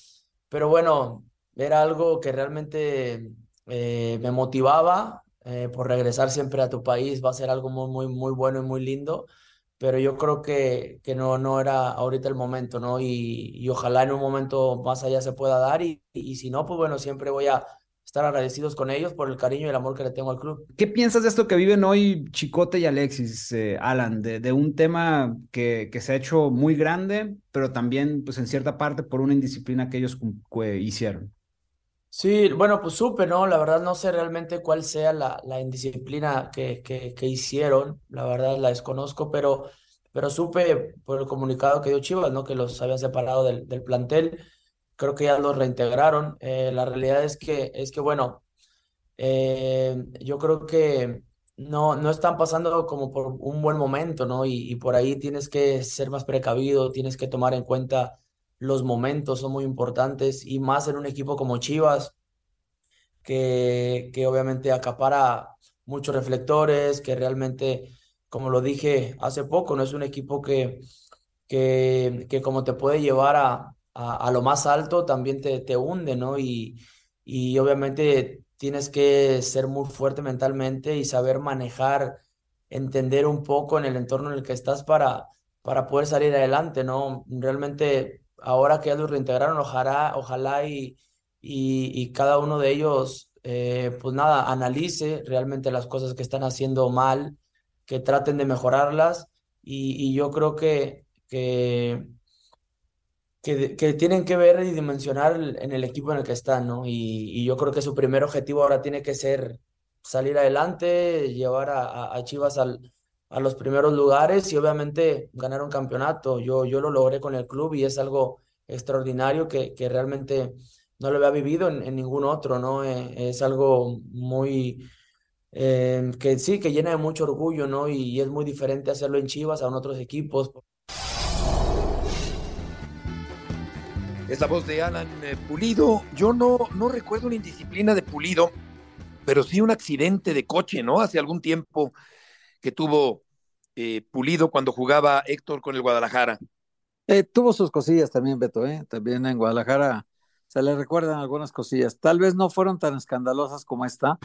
pero bueno, era algo que realmente eh, me motivaba eh, por regresar siempre a tu país, va a ser algo muy, muy, muy bueno y muy lindo pero yo creo que, que no, no era ahorita el momento, ¿no? Y, y ojalá en un momento más allá se pueda dar y, y, si no, pues bueno, siempre voy a estar agradecidos con ellos por el cariño y el amor que le tengo al club. ¿Qué piensas de esto que viven hoy Chicote y Alexis, eh, Alan, de, de, un tema que, que se ha hecho muy grande, pero también, pues en cierta parte, por una indisciplina que ellos hicieron? Sí, bueno, pues supe, ¿no? La verdad no sé realmente cuál sea la, la indisciplina que, que, hicieron, la verdad la desconozco, pero, pero supe por el comunicado que dio Chivas, ¿no? Que los habían separado del, del plantel, creo que ya los reintegraron. Eh, la realidad es que, es que bueno, eh, yo creo que no, no están pasando como por un buen momento, ¿no? Y, y por ahí tienes que ser más precavido, tienes que tomar en cuenta los momentos son muy importantes y más en un equipo como Chivas, que, que obviamente acapara muchos reflectores, que realmente, como lo dije hace poco, no es un equipo que, que, que como te puede llevar a, a, lo más alto, también te, te hunde, ¿no? Y, y obviamente tienes que ser muy fuerte mentalmente y saber manejar, entender un poco en el entorno en el que estás para, para poder salir adelante, ¿no? Realmente ahora que ya los reintegraron, ojalá, ojalá y, y, cada uno de ellos, eh, pues nada, analice realmente las cosas que están haciendo mal, que traten de mejorarlas y, yo creo que, que, que, tienen que ver y dimensionar en el equipo en el que están, ¿no? Y, yo creo que su primer objetivo ahora tiene que ser salir adelante, llevar a, a Chivas al, a los primeros lugares y obviamente ganar un campeonato. Yo, yo lo logré con el club y es algo extraordinario que, que realmente no lo había vivido en, ningún otro, ¿no? Eh, es algo muy, eh, que sí, que llena de mucho orgullo, ¿no? Y, es muy diferente hacerlo en Chivas a en otros equipos. Es la voz de Alan eh, Pulido. Yo no, no recuerdo una indisciplina de Pulido, pero sí un accidente de coche, ¿no? Hace algún tiempo que tuvo eh, Pulido cuando jugaba Héctor con el Guadalajara. Eh, tuvo sus cosillas también, Beto, ¿eh? También en Guadalajara se le recuerdan algunas cosillas. Tal vez no fueron tan escandalosas como esta.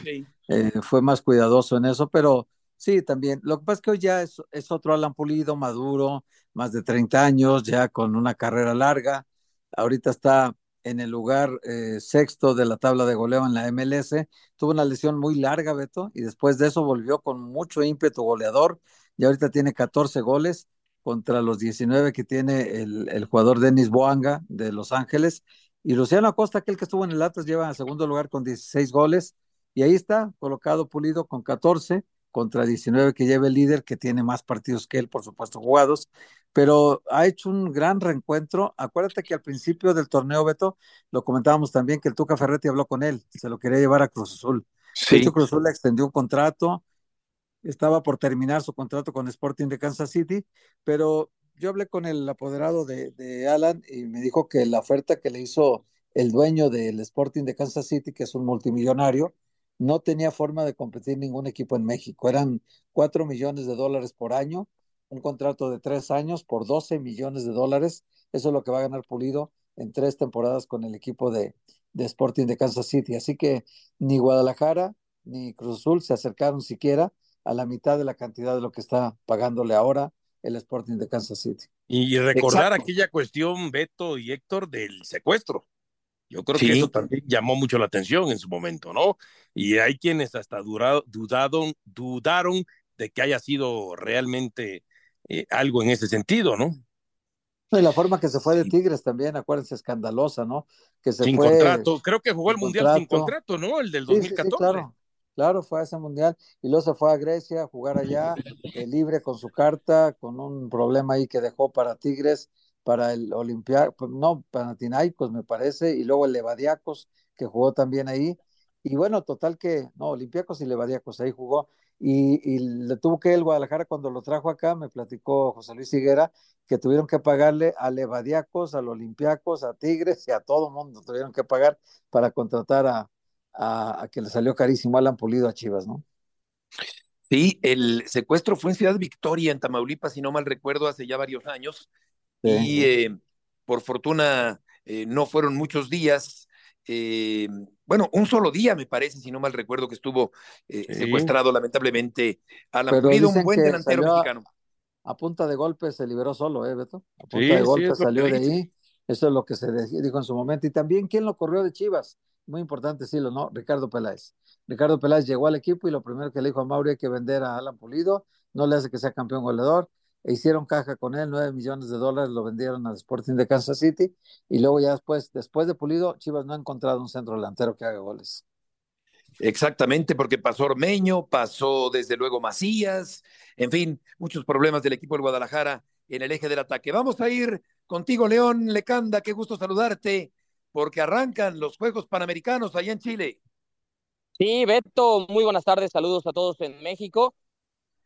Eh, fue más cuidadoso en eso, pero sí, también. Lo que pasa es que hoy ya es, es otro Alan Pulido, maduro, más de 30 años, ya con una carrera larga. Ahorita está en el lugar eh, sexto de la tabla de goleo en la MLS. Tuvo una lesión muy larga, Beto, y después de eso volvió con mucho ímpetu goleador. Y ahorita tiene 14 goles contra los 19 que tiene el, el jugador Denis Boanga de Los Ángeles. Y Luciano Acosta, aquel que estuvo en el Atlas, lleva en segundo lugar con 16 goles. Y ahí está, colocado Pulido con 14 contra 19 que lleva el líder, que tiene más partidos que él, por supuesto, jugados, pero ha hecho un gran reencuentro. Acuérdate que al principio del torneo, Beto, lo comentábamos también que el Tuca Ferretti habló con él, se lo quería llevar a Cruz Azul. Sí. Cruz Azul le extendió un contrato, estaba por terminar su contrato con Sporting de Kansas City, pero yo hablé con el apoderado de, de Alan y me dijo que la oferta que le hizo el dueño del Sporting de Kansas City, que es un multimillonario, no tenía forma de competir ningún equipo en México. Eran cuatro millones de dólares por año, un contrato de tres años por 12 millones de dólares. Eso es lo que va a ganar Pulido en tres temporadas con el equipo de, de Sporting de Kansas City. Así que ni Guadalajara ni Cruz Azul se acercaron siquiera a la mitad de la cantidad de lo que está pagándole ahora el Sporting de Kansas City. Y recordar aquella cuestión, Beto y Héctor, del secuestro. Yo creo que eso también llamó mucho la atención en su momento, ¿no? Y hay quienes hasta durado, dudaron, dudaron de que haya sido realmente eh, algo en ese sentido, ¿no? Y la forma que se fue de Tigres también, acuérdense, escandalosa, ¿no? Que se sin fue, contrato, creo que jugó el Mundial sin contrato, ¿no? El del 2014. Sí, claro, claro, fue a ese Mundial y luego se fue a Grecia a jugar allá, eh, libre con su carta, con un problema ahí que dejó para Tigres, para el Olimpia, pues, no, Panathinaikos me parece, y luego el Levadiacos, que jugó también ahí. Y bueno, total que, no, Olympiacos y Levadiacos, ahí jugó. Y, le tuvo que el Guadalajara cuando lo trajo acá, me platicó José Luis Higuera, que tuvieron que pagarle a Levadiacos, al Olimpiacos, a Tigres y a todo mundo, tuvieron que pagar para contratar a, a, que le salió carísimo Alan Pulido a Chivas, ¿no? Sí, el secuestro fue en Ciudad Victoria, en Tamaulipas, si no mal recuerdo, hace ya varios años. Y eh, por fortuna eh, no fueron muchos días. Eh, bueno, un solo día me parece, si no mal recuerdo, que estuvo secuestrado lamentablemente Alan Pulido, un buen delantero mexicano. A, punta de golpe se liberó solo, ¿eh, Beto? A punta de golpe salió de ahí. Eso es lo que se dijo en su momento. Y también, ¿quién lo corrió de Chivas? Muy importante decirlo, ¿no? Ricardo Peláez. Ricardo Peláez llegó al equipo y lo primero que le dijo a Mauri hay que vender a Alan Pulido, no le hace que sea campeón goleador, e hicieron caja con él, nueve millones de dólares, lo vendieron al Sporting de Kansas City, y luego ya después, después de Pulido, Chivas no ha encontrado un centro delantero que haga goles. Exactamente, porque pasó Ormeño, pasó desde luego Macías, en fin, muchos problemas del equipo del Guadalajara en el eje del ataque. Vamos a ir contigo, León Lecanda, qué gusto saludarte, porque arrancan los Juegos Panamericanos allá en Chile. Sí, Beto, muy buenas tardes, saludos a todos en México.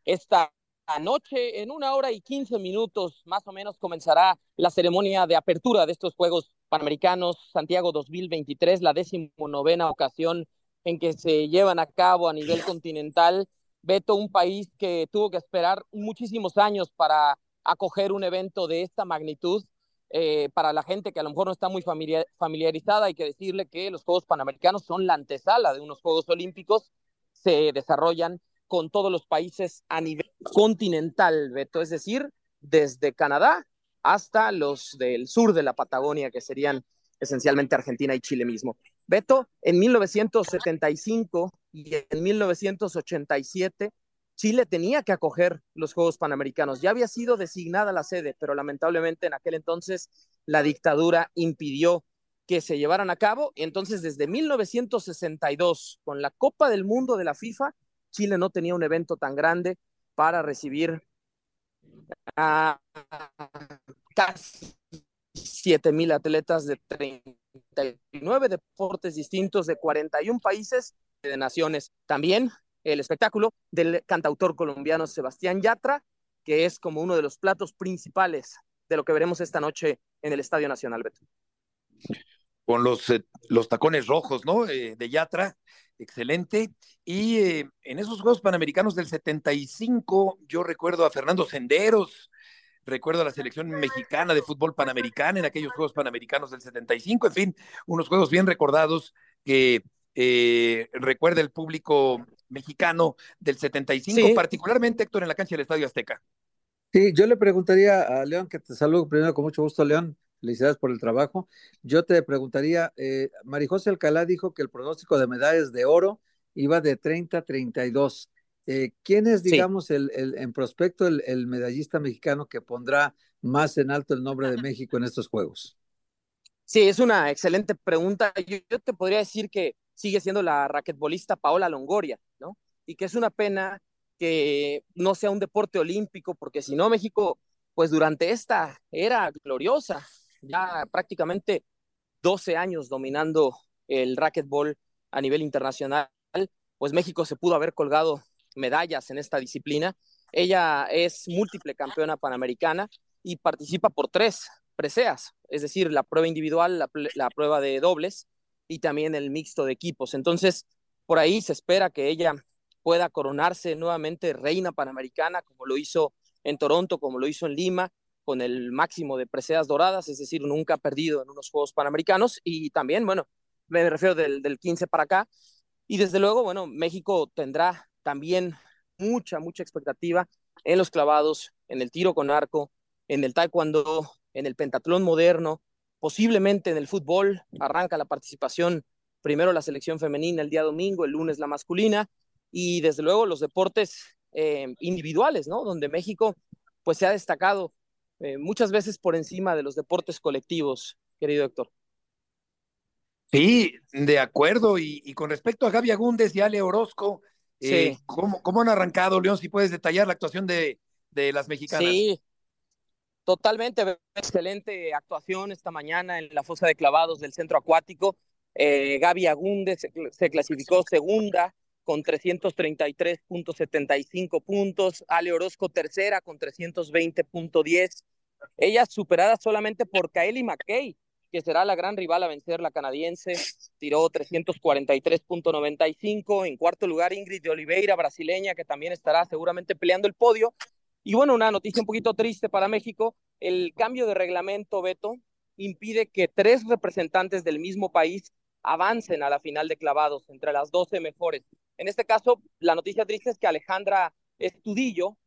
Esta anoche, en una hora y quince minutos más o menos, comenzará la ceremonia de apertura de estos Juegos Panamericanos Santiago 2023, la decimonovena ocasión en que se llevan a cabo a nivel continental. Beto, un país que tuvo que esperar muchísimos años para acoger un evento de esta magnitud. Eh, para la gente que a lo mejor no está muy familiarizada, hay que decirle que los Juegos Panamericanos son la antesala de unos Juegos Olímpicos, se desarrollan con todos los países a nivel continental, Beto, es decir, desde Canadá hasta los del sur de la Patagonia, que serían esencialmente Argentina y Chile mismo. Beto, en 1975 y en 1987, Chile tenía que acoger los Juegos Panamericanos. Ya había sido designada la sede, pero lamentablemente en aquel entonces la dictadura impidió que se llevaran a cabo. Y entonces, desde 1962, con la Copa del Mundo de la FIFA, Chile no tenía un evento tan grande para recibir a casi 7 mil atletas de 39 deportes distintos de 41 países de naciones. También el espectáculo del cantautor colombiano Sebastián Yatra, que es como uno de los platos principales de lo que veremos esta noche en el Estadio Nacional, Beto. Con los, eh, los tacones rojos, ¿no? Eh, de Yatra, excelente. Y eh, en esos Juegos Panamericanos del 75, yo recuerdo a Fernando Senderos, recuerdo a la selección mexicana de fútbol panamericana en aquellos Juegos Panamericanos del 75, en fin, unos juegos bien recordados que eh, recuerda el público mexicano del 75, particularmente Héctor en la cancha del Estadio Azteca. Sí, yo le preguntaría a León, que te saludo primero con mucho gusto, León, felicidades por el trabajo. Yo te preguntaría, eh, Marijose Alcalá dijo que el pronóstico de medallas de oro iba de 30 a 32. Eh, ¿Quién es, digamos, el, en prospecto el, medallista mexicano que pondrá más en alto el nombre de México en estos Juegos? Sí, es una excelente pregunta. Yo, te podría decir que sigue siendo la raquetbolista Paola Longoria, ¿no? Y que es una pena que no sea un deporte olímpico, porque si no, México, pues durante esta era gloriosa, ya prácticamente 12 años dominando el racquetball a nivel internacional, pues México se pudo haber colgado medallas en esta disciplina. Ella es múltiple campeona panamericana y participa por tres preseas, es decir, la prueba individual, la, prueba de dobles y también el mixto de equipos. Entonces, por ahí se espera que ella pueda coronarse nuevamente reina panamericana, como lo hizo en Toronto, como lo hizo en Lima, con el máximo de preseas doradas, es decir, nunca ha perdido en unos Juegos Panamericanos. Y también, bueno, me refiero del, del 15 para acá. Y desde luego, bueno, México tendrá también mucha, mucha expectativa en los clavados, en el tiro con arco, en el taekwondo, en el pentatlón moderno, posiblemente en el fútbol. Arranca la participación primero la selección femenina el día domingo, el lunes la masculina y desde luego los deportes eh, individuales, ¿no? Donde México pues se ha destacado eh, muchas veces por encima de los deportes colectivos, querido Héctor. Sí, de acuerdo. Y, con respecto a Gaby Agúndez y Ale Orozco, eh, ¿cómo, ¿cómo, han arrancado, León? Si puedes detallar la actuación de, de las mexicanas. Sí, totalmente. Excelente actuación esta mañana en la fosa de clavados del centro acuático. Eh, Gaby Agúndez se, clasificó segunda con 333.75 puntos. Ale Orozco tercera con 320.10. Ella superada solamente por Kaeli McKay, que será la gran rival a vencer, la canadiense, tiró 343.95. En cuarto lugar, Ingrid de Oliveira, brasileña, que también estará seguramente peleando el podio. Y bueno, una noticia un poquito triste para México, el cambio de reglamento, Beto, impide que tres representantes del mismo país avancen a la final de clavados entre las 12 mejores. En este caso, la noticia triste es que Alejandra Estudillo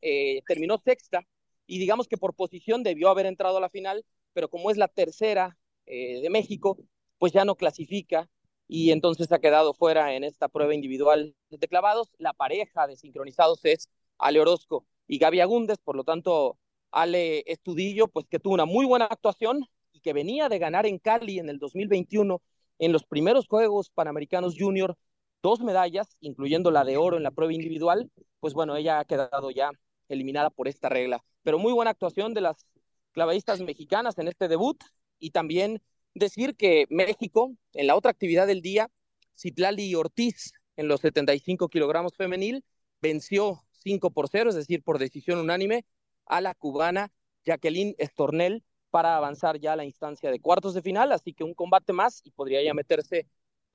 eh, terminó sexta y digamos que por posición debió haber entrado a la final, pero como es la tercera eh, de México, pues ya no clasifica y entonces ha quedado fuera en esta prueba individual de clavados. La pareja de sincronizados es Ale Orozco y Gaby Agúndez, por lo tanto, Ale Estudillo, pues que tuvo una muy buena actuación y que venía de ganar en Cali en el 2021 en los primeros Juegos Panamericanos Junior dos medallas, incluyendo la de oro en la prueba individual, pues bueno, ella ha quedado ya eliminada por esta regla. Pero muy buena actuación de las clavadistas mexicanas en este debut y también decir que México, en la otra actividad del día, Citlali Ortiz en los 75 kilogramos femenil, venció 5 por 0, es decir, por decisión unánime, a la cubana Jacqueline Estornel para avanzar ya a la instancia de cuartos de final, así que un combate más y podría ya meterse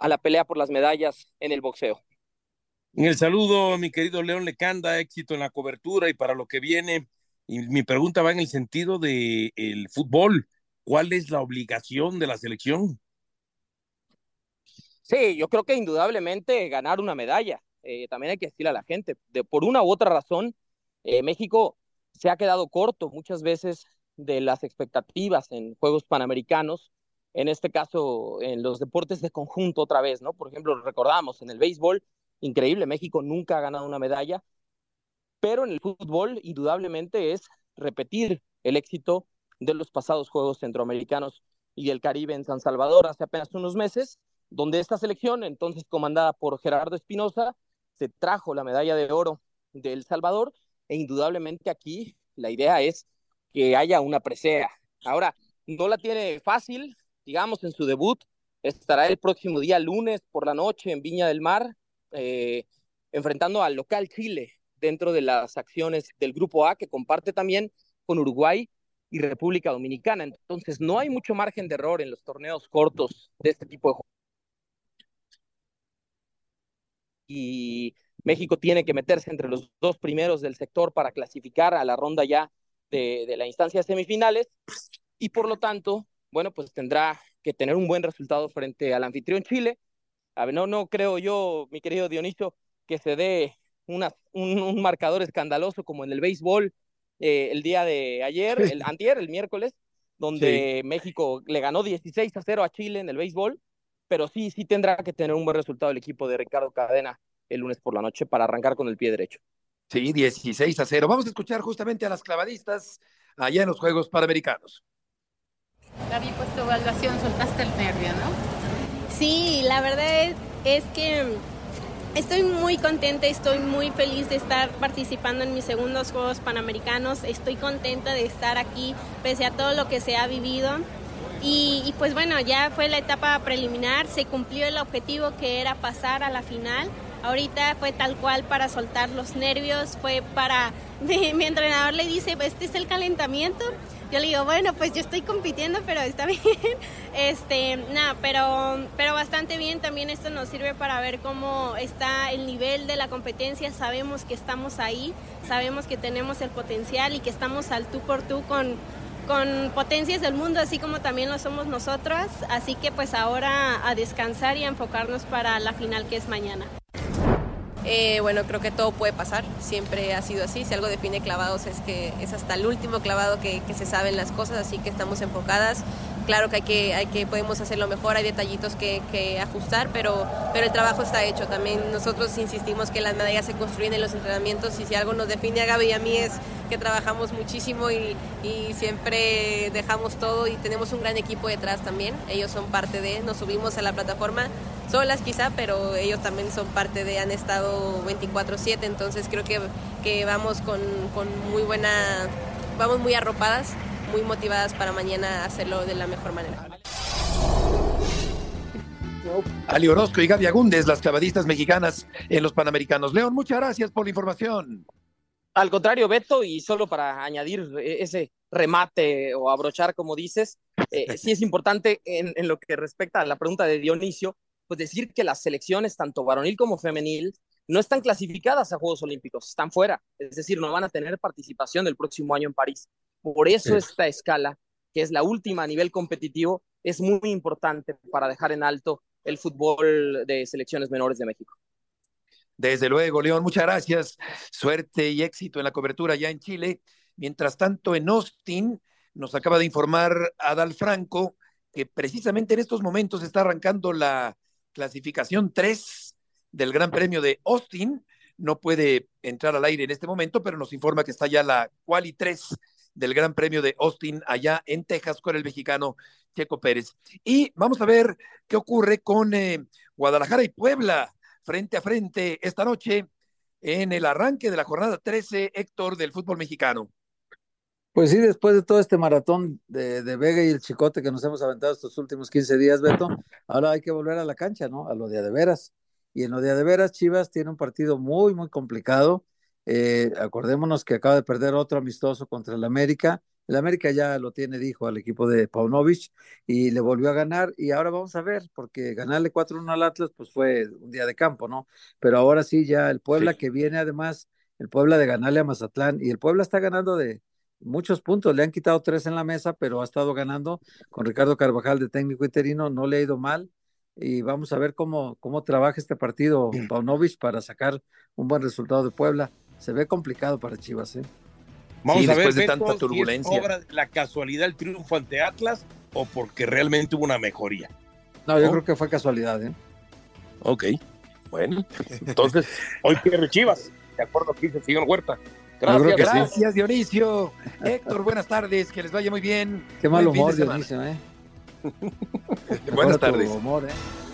a la pelea por las medallas en el boxeo. En el saludo, mi querido León Lecanda, éxito en la cobertura y para lo que viene y mi pregunta va en el sentido de el fútbol. ¿Cuál es la obligación de la selección? Sí, yo creo que indudablemente ganar una medalla. Eh, también hay que decirle a la gente, de, por una u otra razón, eh, México se ha quedado corto muchas veces de las expectativas en Juegos Panamericanos, en este caso en los deportes de conjunto otra vez, ¿no? Por ejemplo, recordamos en el béisbol, increíble, México nunca ha ganado una medalla, pero en el fútbol indudablemente es repetir el éxito de los pasados Juegos Centroamericanos y del Caribe en San Salvador hace apenas unos meses, donde esta selección, entonces comandada por Gerardo Espinosa, se trajo la medalla de oro de El Salvador e indudablemente aquí la idea es que haya una presea. Ahora, no la tiene fácil, digamos, en su debut, estará el próximo día lunes por la noche en Viña del Mar, eh, enfrentando al local Chile, dentro de las acciones del Grupo A, que comparte también con Uruguay y República Dominicana. Entonces, no hay mucho margen de error en los torneos cortos de este tipo de juegos. Y México tiene que meterse entre los dos primeros del sector para clasificar a la ronda ya de, de la instancia semifinales. Y por lo tanto, bueno, pues tendrá que tener un buen resultado frente al anfitrión Chile. A ver, no, no creo yo, mi querido Dionisio, que se dé un, marcador escandaloso como en el béisbol eh, el día de ayer, el antier, el miércoles, donde México le ganó 16 a 0 a Chile en el béisbol, pero sí, sí tendrá que tener un buen resultado el equipo de Ricardo Cadena el lunes por la noche para arrancar con el pie derecho. Sí, 16 a 0. Vamos a escuchar justamente a las clavadistas allá en los Juegos Panamericanos. Gaby, pues tu evaluación soltaste el nervio, ¿no? Sí, la verdad es, que Estoy muy contenta, estoy muy feliz de estar participando en mis segundos Juegos Panamericanos. Estoy contenta de estar aquí pese a todo lo que se ha vivido. Y, pues bueno, ya fue la etapa preliminar, se cumplió el objetivo que era pasar a la final. Ahorita fue tal cual para soltar los nervios, fue para... Mi, mi entrenador le dice, este es el calentamiento yo le digo, bueno, pues yo estoy compitiendo, pero está bien. Este, nada, pero, pero bastante bien. También esto nos sirve para ver cómo está el nivel de la competencia. Sabemos que estamos ahí, sabemos que tenemos el potencial y que estamos al tú por tú con, con potencias del mundo, así como también lo somos nosotros. Así que pues ahora a descansar y a enfocarnos para la final que es mañana. Eh, bueno, creo que todo puede pasar, siempre ha sido así. Si algo define clavados es que es hasta el último clavado que, se saben las cosas, así que estamos enfocadas. claro que hay que, hay que podemos hacerlo mejor, hay detallitos que, que, ajustar, pero, pero el trabajo está hecho. También nosotros insistimos que las medallas se construyen en los entrenamientos y si algo nos define a Gaby y a mí es que trabajamos muchísimo y, y siempre dejamos todo y tenemos un gran equipo detrás también. Ellos son parte de, nos subimos a la plataforma solas quizá, pero ellos también son parte de, han estado 24/7, entonces creo que, que vamos con, con muy buena, vamos muy arropadas muy motivadas para mañana hacerlo de la mejor manera. Ali Orozco y Gaby Agúndez, las clavadistas mexicanas en los Panamericanos. León, muchas gracias por la información. Al contrario, Beto, y solo para añadir ese remate o abrochar, como dices, eh, sí es importante en, en, lo que respecta a la pregunta de Dionisio, pues decir que las selecciones, tanto varonil como femenil, no están clasificadas a Juegos Olímpicos, están fuera, es decir, no van a tener participación el próximo año en París. Por eso esta escala, que es la última a nivel competitivo, es muy importante para dejar en alto el fútbol de selecciones menores de México. Desde luego, León, muchas gracias. Suerte y éxito en la cobertura ya en Chile. Mientras tanto, en Austin nos acaba de informar Adal Franco que precisamente en estos momentos está arrancando la clasificación 3 del Gran Premio de Austin. No puede entrar al aire en este momento, pero nos informa que está ya la Quali 3 del Gran Premio de Austin allá en Texas con el mexicano Checo Pérez. Y vamos a ver qué ocurre con eh, Guadalajara y Puebla frente a frente esta noche en el arranque de la jornada 13, Héctor, del fútbol mexicano. Pues sí, después de todo este maratón de, de, Vega y el Chicote que nos hemos aventado estos últimos 15 días, Beto, ahora hay que volver a la cancha, ¿no? A lo de de veras. Y en lo de de veras, Chivas tiene un partido muy, muy complicado. Eh, acordémonos que acaba de perder otro amistoso contra el América. El América ya lo tiene, dijo, al equipo de Paunovic y le volvió a ganar. Y ahora vamos a ver, porque ganarle 4-1 al Atlas, pues fue un día de campo, ¿no? Pero ahora sí, ya el Puebla sí. que viene además, el Puebla de ganarle a Mazatlán, y el Puebla está ganando de, muchos puntos, le han quitado tres en la mesa, pero ha estado ganando con Ricardo Carvajal de técnico interino, no le ha ido mal y vamos a ver cómo, cómo trabaja este partido Paunovic para sacar un buen resultado de Puebla. Se ve complicado para Chivas, ¿eh? Vamos sí, a ver de Beto, tanta turbulencia. Si es obra de la casualidad el triunfo ante Atlas o porque realmente hubo una mejoría. No, yo creo que fue casualidad, ¿eh? Ok. Bueno, entonces hoy pierde Chivas, de acuerdo que dice el señor Huerta. Gracias, gracias Dionisio. Héctor, buenas tardes, que les vaya muy bien. Qué mal humor, Dionisio, ¿eh? buenas tardes. Humor, ¿eh?